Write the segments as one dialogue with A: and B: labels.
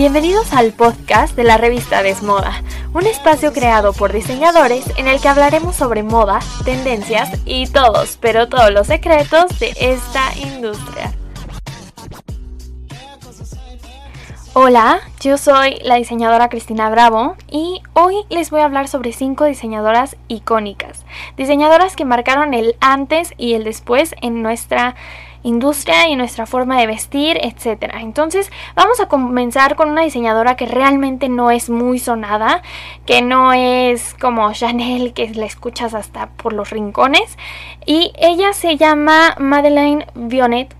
A: Bienvenidos al podcast de la revista Desmoda, un espacio creado por diseñadores en el que hablaremos sobre moda, tendencias y todos, pero todos los secretos de esta industria. Hola, yo soy la diseñadora Cristina Bravo y hoy les voy a hablar sobre 5 diseñadoras icónicas, diseñadoras que marcaron el antes y el después en nuestra industria y nuestra forma de vestir, etc. Entonces vamos a comenzar con una diseñadora que realmente no es muy sonada, que no es como Chanel que la escuchas hasta por los rincones y ella se llama Madeleine Vionnet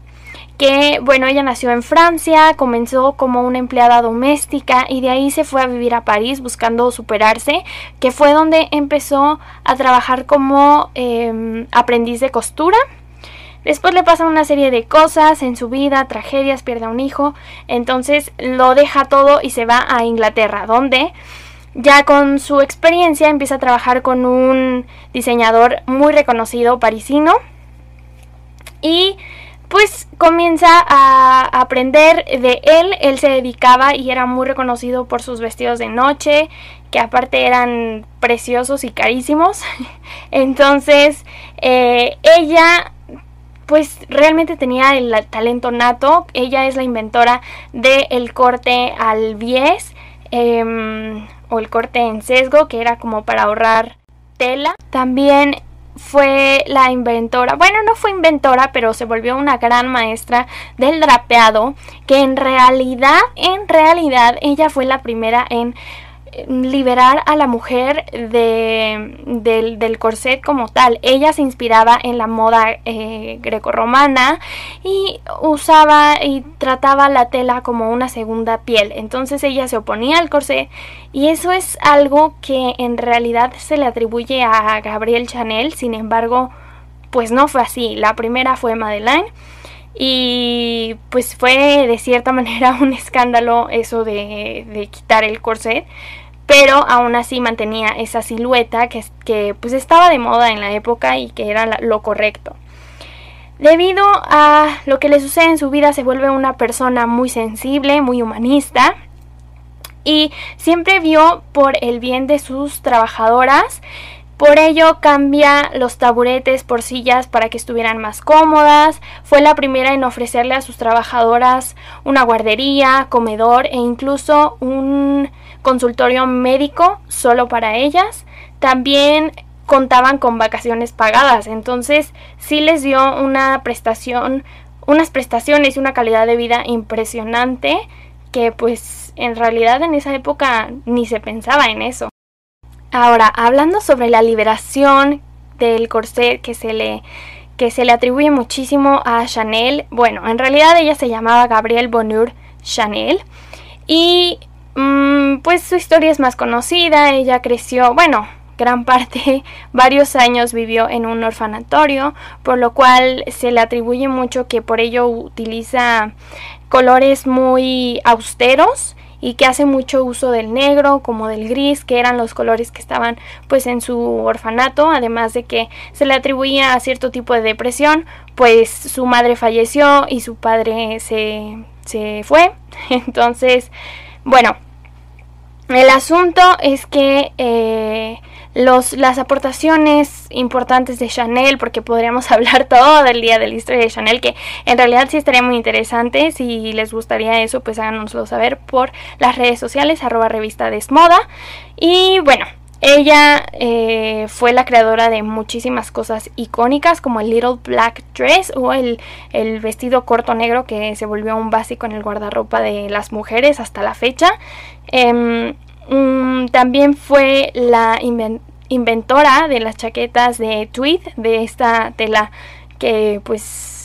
A: que bueno, ella nació en Francia, comenzó como una empleada doméstica y de ahí se fue a vivir a París buscando superarse, que fue donde empezó a trabajar como em, aprendiz de costura Después le pasan una serie de cosas en su vida, tragedias, pierde a un hijo, entonces lo deja todo y se va a Inglaterra, donde ya con su experiencia empieza a trabajar con un diseñador muy reconocido parisino y pues comienza a aprender de él. Él se dedicaba y era muy reconocido por sus vestidos de noche, que aparte eran preciosos y carísimos. Entonces eh, ella pues realmente tenía el talento nato. Ella es la inventora del corte al bies em, o el corte en sesgo, que era como para ahorrar tela. También fue la inventora, bueno, no fue inventora, pero se volvió una gran maestra del drapeado, que en realidad, en realidad, ella fue la primera en liberar a la mujer de, del, corset como tal. Ella se inspiraba en la moda eh, grecorromana y usaba y trataba la tela como una segunda piel. Entonces ella se oponía al corset y eso es algo que en realidad se le atribuye a Gabriel Chanel. Sin embargo, pues no fue así. La primera fue Madeleine. Y pues fue de cierta manera un escándalo eso de, de quitar el corset pero aún así mantenía esa silueta que, que pues estaba de moda en la época y que era lo correcto. Debido a lo que le sucede en su vida se vuelve una persona muy sensible, muy humanista y siempre vio por el bien de sus trabajadoras. Por ello cambia los taburetes por sillas para que estuvieran más cómodas. Fue la primera en ofrecerle a sus trabajadoras una guardería, comedor e incluso un consultorio médico solo para ellas. También contaban con vacaciones pagadas, entonces sí les dio una prestación, unas prestaciones y una calidad de vida impresionante que pues en realidad en esa época ni se pensaba en eso. Ahora, hablando sobre la liberación del corset que se le que se le atribuye muchísimo a Chanel, bueno, en realidad ella se llamaba Gabrielle Bonheur Chanel y Mm, pues su historia es más conocida, ella creció, bueno, gran parte, varios años vivió en un orfanatorio, por lo cual se le atribuye mucho que por ello utiliza colores muy austeros y que hace mucho uso del negro como del gris, que eran los colores que estaban pues en su orfanato, además de que se le atribuía a cierto tipo de depresión, pues su madre falleció y su padre se, se fue, entonces bueno, el asunto es que eh, los, las aportaciones importantes de Chanel, porque podríamos hablar todo el día de la historia de Chanel, que en realidad sí estaría muy interesante. Si les gustaría eso, pues háganoslo saber por las redes sociales, arroba revista Desmoda. Y bueno, ella eh, fue la creadora de muchísimas cosas icónicas como el Little Black Dress o el, vestido corto negro que se volvió un básico en el guardarropa de las mujeres hasta la fecha. Em, mm, también fue la inventora de las chaquetas de tweed, de esta tela que pues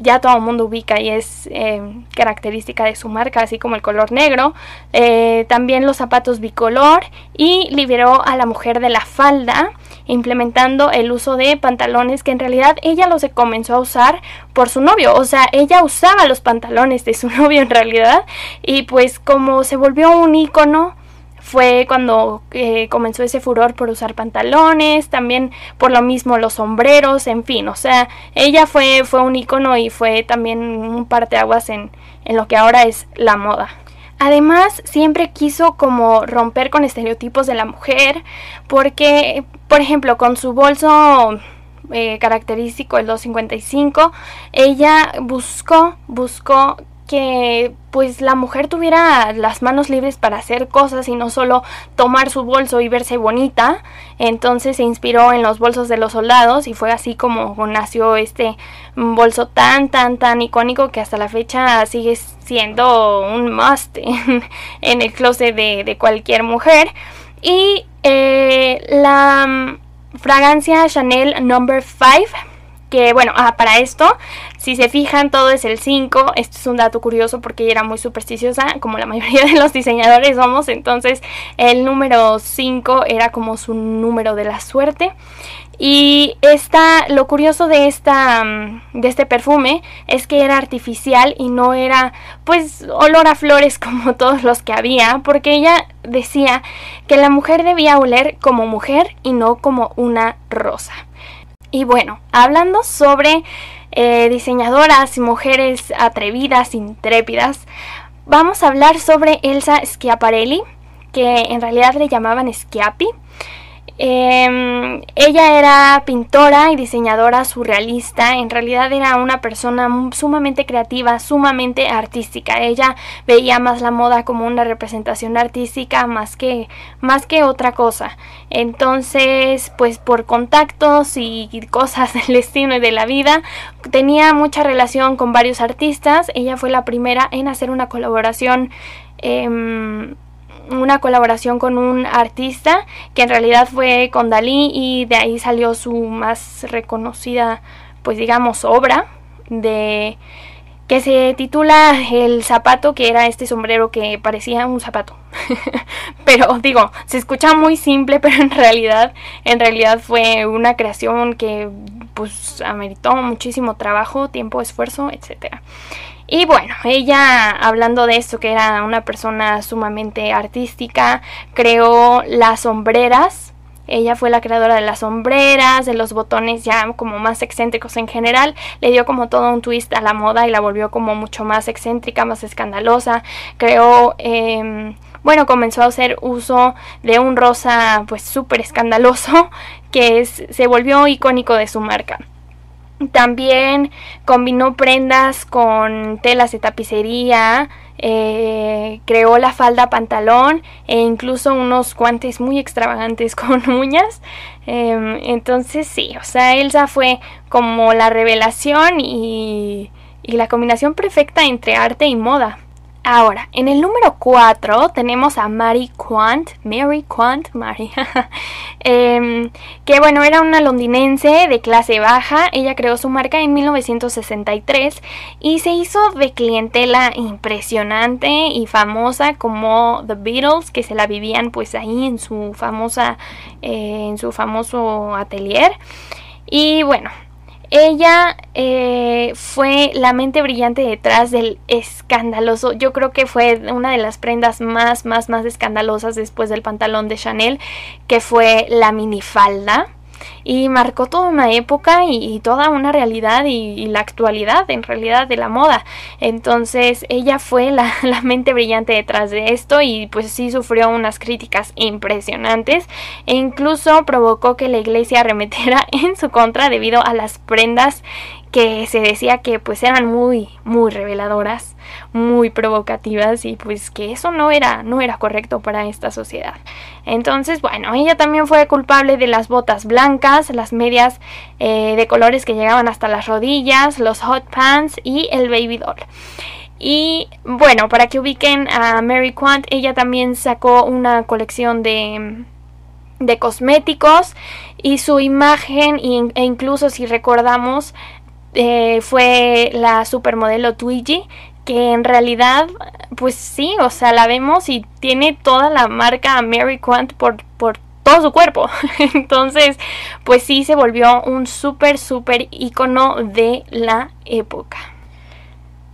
A: ya todo el mundo ubica y es eh, característica de su marca, así como el color negro. Eh, también los zapatos bicolor y liberó a la mujer de la falda, implementando el uso de pantalones que en realidad ella los comenzó a usar por su novio. O sea, ella usaba los pantalones de su novio en realidad y pues como se volvió un icono fue cuando eh, comenzó ese furor por usar pantalones, también por lo mismo los sombreros, en fin, o sea, ella fue, fue un icono y fue también un parteaguas en, en lo que ahora es la moda. Además, siempre quiso como romper con estereotipos de la mujer, porque, por ejemplo, con su bolso eh, característico, el 255, ella buscó, buscó que pues la mujer tuviera las manos libres para hacer cosas y no solo tomar su bolso y verse bonita. Entonces se inspiró en los bolsos de los soldados y fue así como nació este bolso tan tan tan icónico que hasta la fecha sigue siendo un must en, el closet de, cualquier mujer. Y eh, la mm, fragancia Chanel Number 5 que bueno, ah, para esto, si se fijan, todo es el 5. Esto es un dato curioso porque ella era muy supersticiosa, como la mayoría de los diseñadores somos. Entonces, el número 5 era como su número de la suerte. Y esta, lo curioso de, esta, mm, de este perfume es que era artificial y no era pues olor a flores como todos los que había, porque ella decía que la mujer debía oler como mujer y no como una rosa. Y bueno, hablando sobre eh, diseñadoras y mujeres atrevidas, intrépidas, vamos a hablar sobre Elsa Schiaparelli, que en realidad le llamaban Schiapi. Em, ella era pintora y diseñadora surrealista, en realidad era una persona sumamente creativa, sumamente artística. Ella veía más la moda como una representación artística más que, más que otra cosa. Entonces, pues por contactos y cosas del destino y de la vida, tenía mucha relación con varios artistas. Ella fue la primera en hacer una colaboración. Eh, una colaboración con un artista que en realidad fue con Dalí y de ahí salió su más reconocida pues digamos obra de que se titula El zapato, que era este sombrero que parecía un zapato. pero digo, se escucha muy simple, pero en realidad, en realidad fue una creación que pues ameritó muchísimo trabajo, tiempo, esfuerzo, etcétera. Y bueno, ella hablando de esto, que era una persona sumamente artística, creó las sombreras. Ella fue la creadora de las sombreras, de los botones ya como más excéntricos en general. Le dio como todo un twist a la moda y la volvió como mucho más excéntrica, más escandalosa. Creó... Em, bueno, comenzó a hacer uso de un rosa pues súper escandaloso que es, se volvió icónico de su marca. También combinó prendas con telas de tapicería, eh, creó la falda pantalón e incluso unos guantes muy extravagantes con uñas. Em, entonces sí, o sea, Elsa fue como la revelación y, y la combinación perfecta entre arte y moda. Ahora, en el número 4 tenemos a Mary Quant, Mary Quant, Mary, em, que bueno, era una londinense de clase baja, ella creó su marca en 1963 y se hizo de clientela impresionante y famosa como The Beatles, que se la vivían pues ahí en su famosa, eh, en su famoso atelier. Y bueno, ella eh, fue la mente brillante detrás del escandaloso, yo creo que fue una de las prendas más, más, más escandalosas después del pantalón de Chanel, que fue la minifalda y marcó toda una época y, toda una realidad y, la actualidad en realidad de la moda. Entonces ella fue la, la, mente brillante detrás de esto y pues sí sufrió unas críticas impresionantes e incluso provocó que la iglesia arremetiera en su contra debido a las prendas que se decía que pues eran muy muy reveladoras, muy provocativas y pues que eso no era no era correcto para esta sociedad. Entonces, bueno, ella también fue culpable de las botas blancas, las medias eh, de colores que llegaban hasta las rodillas, los hot pants y el baby doll. Y bueno, para que ubiquen a Mary Quant, ella también sacó una colección de de cosméticos y su imagen e incluso si recordamos eh, fue la supermodelo Twiggy que en realidad pues sí, o sea, la vemos y tiene toda la marca Mary Quant por, por todo su cuerpo. Entonces, pues sí se volvió un súper, súper icono de la época.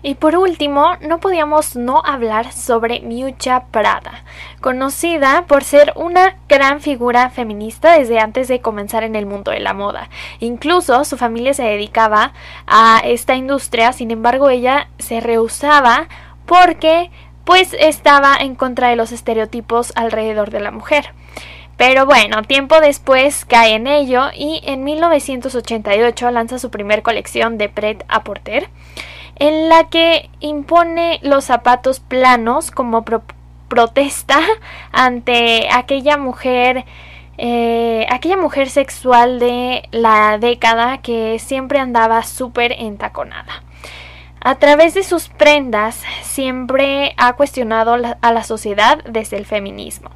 A: Y por último, no podíamos no hablar sobre Miuccia Prada, conocida por ser una gran figura feminista desde antes de comenzar en el mundo de la moda. Incluso su familia se dedicaba a esta industria, sin embargo ella se rehusaba porque pues estaba en contra de los estereotipos alrededor de la mujer. Pero bueno, tiempo después cae en ello y en 1988 lanza su primer colección de Pret a Porter, en la que impone los zapatos planos como protesta ante aquella mujer eh, aquella mujer sexual de la década que siempre andaba súper entaconada. A través de sus prendas siempre ha cuestionado a la sociedad desde el feminismo,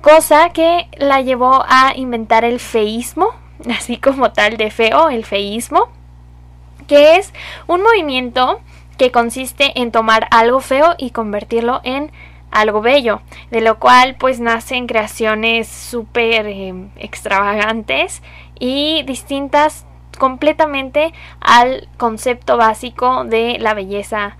A: cosa que la llevó a inventar el feísmo, así como tal de feo, el feísmo, que es un movimiento que consiste en tomar algo feo y convertirlo en algo bello, de lo cual pues nacen creaciones súper eh, extravagantes y distintas completamente al concepto básico de la belleza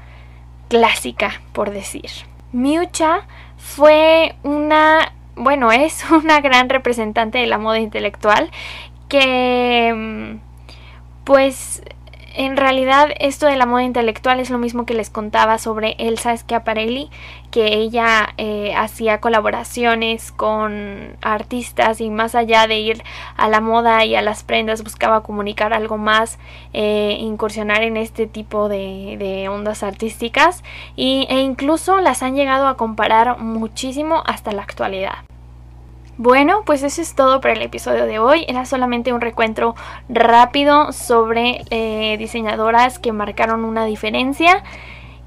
A: clásica, por decir. Miucha fue una, bueno, es una gran representante de la moda intelectual que mm, pues en realidad esto de la moda intelectual es lo mismo que les contaba sobre Elsa Schiaparelli, que ella eh, hacía colaboraciones con artistas y más allá de ir a la moda y a las prendas buscaba comunicar algo más, eh, incursionar en este tipo de, de ondas artísticas y, e incluso las han llegado a comparar muchísimo hasta la actualidad. Bueno, pues eso es todo para el episodio de hoy. Era solamente un recuentro rápido sobre eh, diseñadoras que marcaron una diferencia.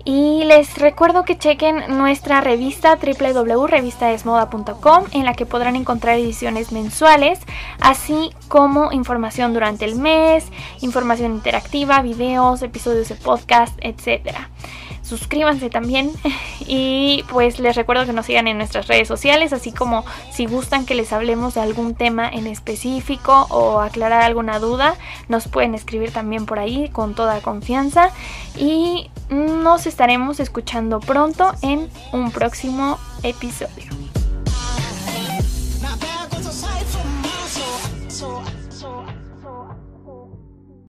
A: Y les recuerdo que chequen nuestra revista www.revistaesmoda.com en la que podrán encontrar ediciones mensuales, así como información durante el mes, información interactiva, videos, episodios de podcast, etcétera suscríbanse también y pues les recuerdo que nos sigan en nuestras redes sociales, así como si gustan que les hablemos de algún tema en específico o aclarar alguna duda, nos pueden escribir también por ahí con toda confianza y nos estaremos escuchando pronto en un próximo episodio.